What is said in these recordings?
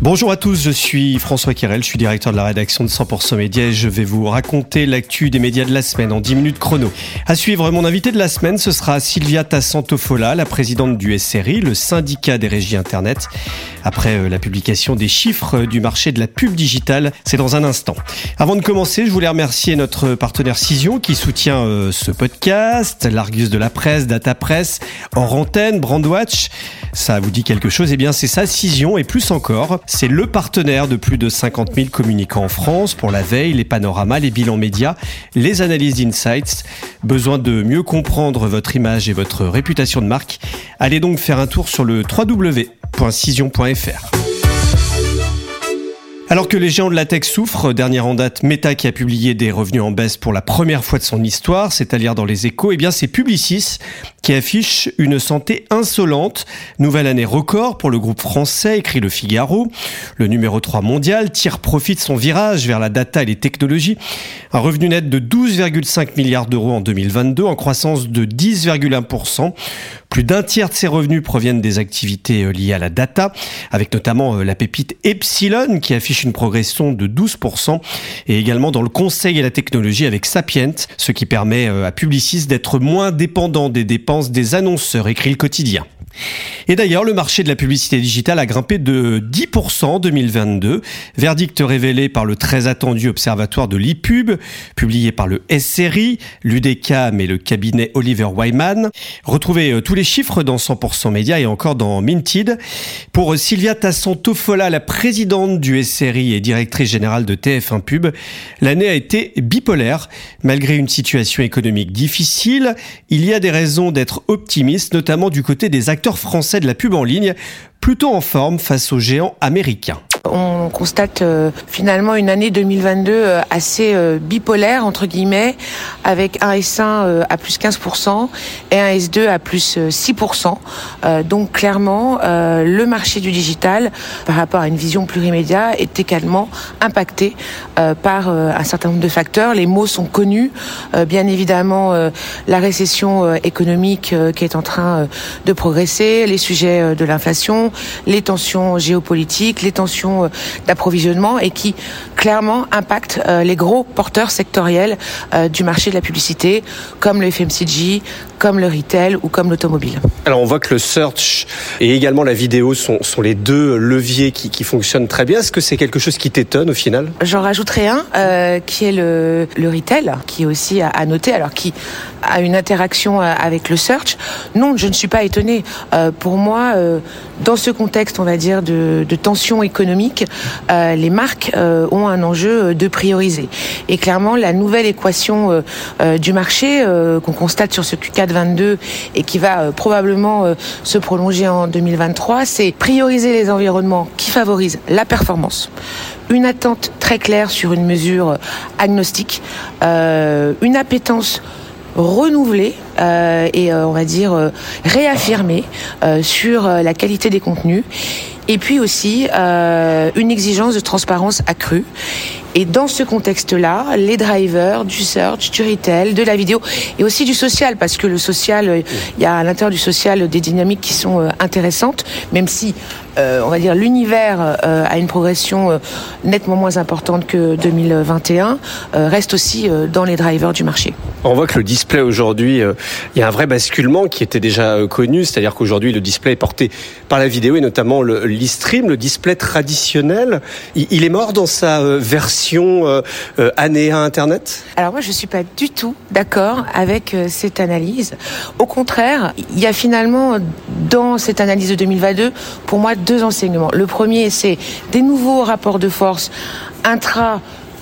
Bonjour à tous, je suis François Kirel, je suis directeur de la rédaction de 100% Média et je vais vous raconter l'actu des médias de la semaine en 10 minutes chrono. À suivre, mon invité de la semaine, ce sera Sylvia Tassantofola, la présidente du SRI, le syndicat des régies Internet. Après euh, la publication des chiffres du marché de la pub digitale, c'est dans un instant. Avant de commencer, je voulais remercier notre partenaire Cision qui soutient euh, ce podcast, l'Argus de la presse, Data Press, Hors Brandwatch. Ça vous dit quelque chose? Eh bien, c'est ça, Cision et plus encore. C'est le partenaire de plus de 50 000 communicants en France pour la veille, les panoramas, les bilans médias, les analyses d'insights. Besoin de mieux comprendre votre image et votre réputation de marque Allez donc faire un tour sur le www.cision.fr. Alors que les géants de la tech souffrent, dernière en date, Meta qui a publié des revenus en baisse pour la première fois de son histoire, c'est-à-dire dans les échos, eh bien c'est Publicis qui affiche une santé insolente. Nouvelle année record pour le groupe français, écrit le Figaro. Le numéro 3 mondial tire profit de son virage vers la data et les technologies. Un revenu net de 12,5 milliards d'euros en 2022, en croissance de 10,1%. Plus d'un tiers de ses revenus proviennent des activités euh, liées à la data, avec notamment euh, la pépite Epsilon qui affiche une progression de 12%, et également dans le conseil et la technologie avec Sapient, ce qui permet euh, à Publicis d'être moins dépendant des dépenses des annonceurs, écrit le quotidien. Et d'ailleurs, le marché de la publicité digitale a grimpé de 10% en 2022. Verdict révélé par le très attendu observatoire de l'IPUB, publié par le SRI, l'UDECAM et le cabinet Oliver Wyman. Retrouvez euh, tous les chiffres dans 100% Média et encore dans Minted. Pour Sylvia Tasson-Tofola, la présidente du SRI et directrice générale de TF1 Pub, l'année a été bipolaire. Malgré une situation économique difficile, il y a des raisons d'être optimiste, notamment du côté des acteurs français de la pub en ligne, plutôt en forme face aux géants américains. On constate euh, finalement une année 2022 euh, assez euh, bipolaire entre guillemets, avec un S1 à plus 15% et un S2 à plus 6%. donc clairement, le marché du digital, par rapport à une vision plurimédia, est également impacté par un certain nombre de facteurs. Les mots sont connus, bien évidemment la récession économique qui est en train de progresser, les sujets de l'inflation, les tensions géopolitiques, les tensions d'approvisionnement et qui clairement impactent euh, les gros porteurs sectoriels euh, du marché de la publicité, comme le FMCG, comme le retail ou comme l'automobile. Alors on voit que le search et également la vidéo sont, sont les deux leviers qui, qui fonctionnent très bien. Est-ce que c'est quelque chose qui t'étonne au final? J'en rajouterai un euh, qui est le, le retail, qui est aussi à, à, noter, alors qui a une interaction avec le search. Non, je ne suis pas étonnée. Euh, pour moi, euh, dans ce contexte, on va dire, de, de tension économique, euh, les marques ont un enjeu de prioriser. Et clairement, la nouvelle équation du marché qu'on constate sur ce Q4 22 et qui va euh, probablement euh, se prolonger en 2023, c'est prioriser les environnements qui favorisent la performance une attente très claire sur une mesure euh, agnostique, une appétence renouvelée et on va dire réaffirmée sur la qualité des contenus et puis aussi une exigence de transparence accrue et dans ce contexte-là, les drivers du search, du retail, de la vidéo et aussi du social, parce que le social, euh, il y a à l'intérieur du social des dynamiques qui sont euh, intéressantes, même si euh, on va dire l'univers a une progression nettement moins importante que 2021, reste aussi dans les drivers du marché. On voit que le display aujourd'hui, il y a un vrai basculement qui était déjà connu, c'est-à-dire qu'aujourd'hui le display est porté par la vidéo et notamment l'e-stream, le display traditionnel. Il est mort dans sa version euh, euh, année à Internet? Alors moi, je ne suis pas du tout d'accord avec euh, cette analyse. Au contraire, il y a finalement dans cette analyse de 2022, pour moi, deux enseignements. Le premier, c'est des nouveaux rapports de force intra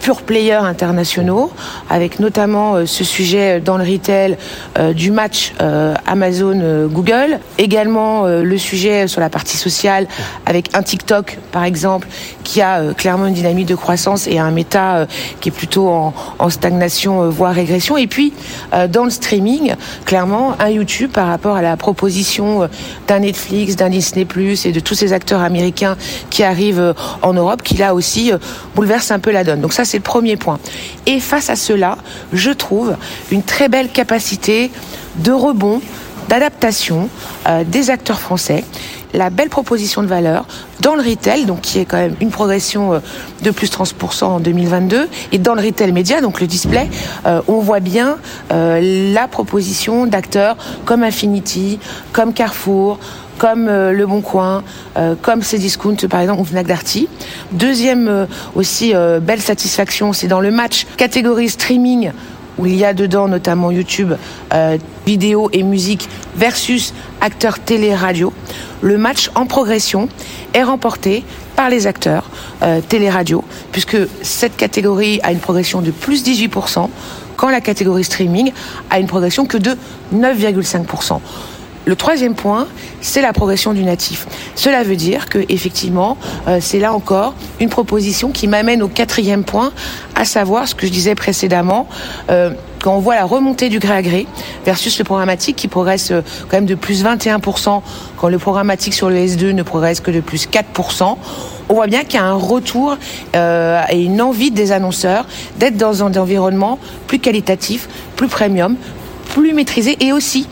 pure players internationaux, avec notamment euh, ce sujet dans le retail euh, du match euh, Amazon-Google, également le sujet sur la partie sociale avec un TikTok par exemple qui a clairement une dynamique de croissance et un méta qui est plutôt en, en stagnation voire régression, et puis dans le streaming, clairement un YouTube par rapport à la proposition d'un Netflix, d'un Disney et de tous ces acteurs américains qui arrivent en Europe, qui là aussi bouleverse un peu la donne. Donc ça c'est le premier point. Et face à cela, je trouve une très belle capacité de rebond, d'adaptation euh, des acteurs français la belle proposition de valeur dans le retail, donc qui est quand même une progression euh, de plus 30% en 2022, et dans le retail média, donc le display, euh, on voit bien la proposition d'acteurs comme Infinity, comme Carrefour, comme Le Bon Coin, comme Cdiscount par exemple ou Fnac Darty. Deuxième aussi belle satisfaction, c'est dans le match catégorie streaming où il y a dedans notamment YouTube, euh, vidéo et musique versus acteurs télé-radio. Le match en progression est remporté par les acteurs euh, télé-radio, puisque cette catégorie a une progression de plus 18%, quand la catégorie streaming a une progression que de 9,5%. Le troisième point, c'est la progression du natif. Cela veut dire que effectivement, euh, c'est là encore une proposition qui m'amène au quatrième point, à savoir ce que je disais précédemment. Euh, quand on voit la remontée du gré à gré versus le programmatique qui progresse euh, quand même de plus 21%, quand le programmatique sur le S2 ne progresse que de plus 4%, on voit bien qu'il y a un retour et une envie des annonceurs d'être dans un environnement plus qualitatif, plus premium, plus maîtrisé et aussi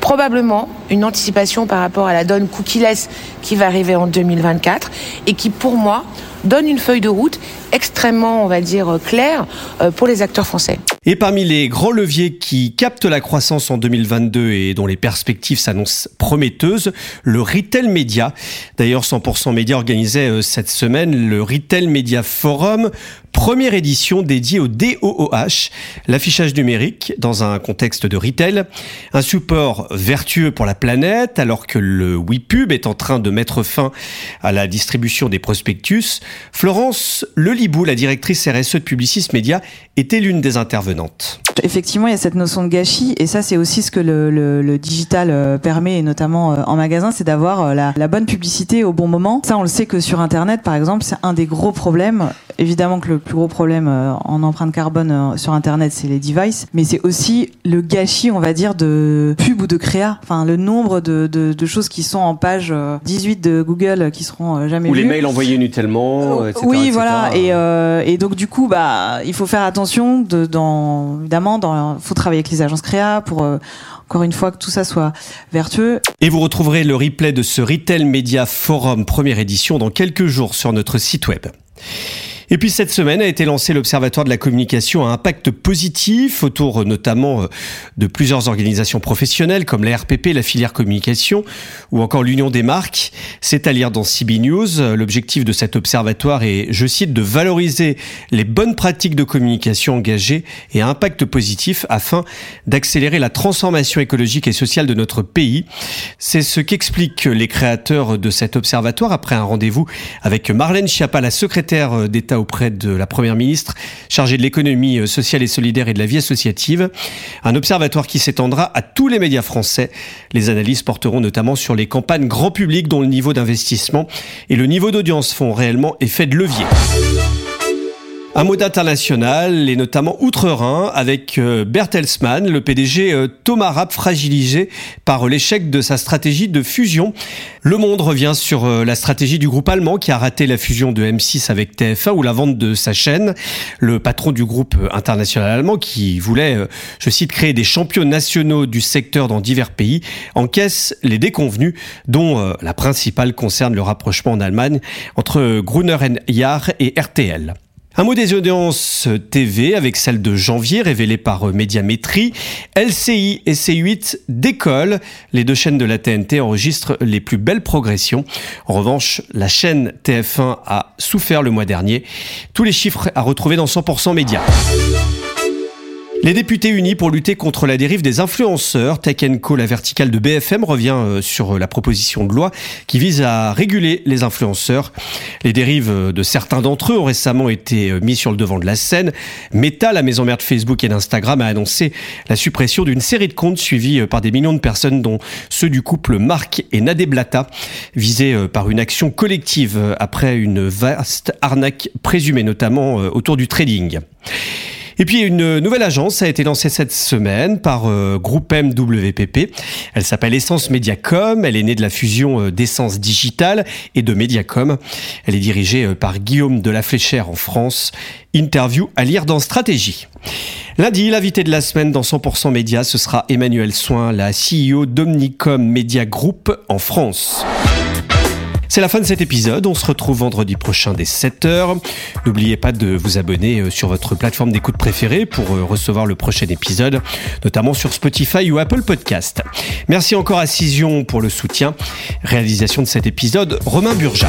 probablement une anticipation par rapport à la donne cookie-less qui va arriver en 2024 et qui, pour moi, donne une feuille de route extrêmement, on va dire, claire euh, pour les acteurs français. Et parmi les grands leviers qui captent la croissance en 2022 et dont les perspectives s'annoncent prometteuses, le retail média. D'ailleurs, 100% Média organisait euh, cette semaine le Retail Media Forum, première édition dédiée au DOOH, l'affichage numérique dans un contexte de retail, un support vertueux pour la planète alors que le WePub est en train de mettre fin à la distribution des prospectus. Florence Lelibou, la directrice RSE de Publicis Media, était l'une des intervenantes intervenante. Effectivement, il y a cette notion de gâchis et ça, c'est aussi ce que le, le, le digital euh, permet, et notamment euh, en magasin, c'est d'avoir euh, la, la, bonne publicité au bon moment. Ça, on le sait que sur Internet, par exemple, c'est un des gros problèmes. Évidemment que le plus gros problème en empreinte carbone sur Internet, c'est les devices, mais c'est aussi le gâchis, on va dire, de pub ou de créa. Enfin, le nombre de, de, de choses qui sont en page 18 de Google qui seront jamais vues. Ou les mails envoyés inutilement, etc. Oui, etc. voilà. Et, et donc, du coup, bah, il faut faire attention de, dans, évidemment, il faut travailler avec les agences créa pour euh, encore une fois que tout ça soit vertueux. Et vous retrouverez le replay de ce Retail Media Forum première édition dans quelques jours sur notre site web. Et puis cette semaine a été lancé l'Observatoire de la communication à impact positif autour notamment euh, de plusieurs organisations professionnelles comme la RPP, la filière communication ou encore l'Union des marques. C'est à lire dans CB News. L'objectif de cet observatoire est, je cite, de valoriser les bonnes pratiques de communication engagées et à impact positif afin d'accélérer la transformation écologique et sociale de notre pays. C'est ce qu'expliquent les créateurs de cet observatoire après un rendez-vous avec Marlène Schiappa, la secrétaire d'État auprès de la Première ministre chargée de l'économie euh, sociale et solidaire et de la vie associative. Un observatoire qui s'étendra à tous les médias français. Les analyses porteront notamment sur les campagnes grand public dont le niveau d'investissement et le niveau d'audience font réellement effet de levier. Un mot d'international et notamment outre-Rhin avec euh, Bertelsmann, le PDG euh, Thomas Rapp fragilisé par l'échec de sa stratégie de fusion. Le Monde revient sur euh, la stratégie du groupe allemand qui a raté la fusion de M6 avec TF1 ou la vente de sa chaîne. Le patron du groupe international allemand qui voulait, je cite, créer des champions nationaux du secteur dans divers pays encaisse les déconvenus dont la principale concerne le rapprochement en Allemagne entre Gruner Jahr et RTL. Un mot des audiences TV avec celle de janvier révélée par Médiamétrie. LCI et C8 décollent. Les deux chaînes de la TNT enregistrent les plus belles progressions. En revanche, la chaîne TF1 a souffert le mois dernier. Tous les chiffres à retrouver dans 100% Média. Les députés unis pour lutter contre la dérive des influenceurs, Tech Co, la verticale de BFM, revient euh, sur la proposition de loi qui vise à réguler les influenceurs. Les dérives de certains d'entre eux ont récemment été euh, mis sur le devant de la scène. Meta, la maison mère de Facebook et d'Instagram, a annoncé la suppression d'une série de comptes suivis euh, par des millions de personnes, dont ceux du couple Marc et Nadé Blata, visés par une action collective après une vaste arnaque présumée, notamment autour du trading. Et puis une nouvelle agence a été lancée cette semaine par euh, Groupe MWPP. Elle s'appelle Essence Mediacom. Elle est née de la fusion euh, d'Essence Digital et de Mediacom. Elle est dirigée euh, par Guillaume de la Fléchère en France. Interview à lire dans Stratégie. Lundi, l'invité de la semaine dans 100% Média, ce sera Emmanuel Soin, la CEO d'Omnicom Media Group en France. C'est la fin de cet épisode. On se retrouve vendredi prochain dès 7h. N'oubliez pas de vous abonner euh, sur votre plateforme d'écoute préférée pour euh, recevoir le prochain épisode, notamment sur Spotify ou Apple Podcast. Merci encore à Cision pour le soutien. Réalisation de cet épisode, Romain Burja.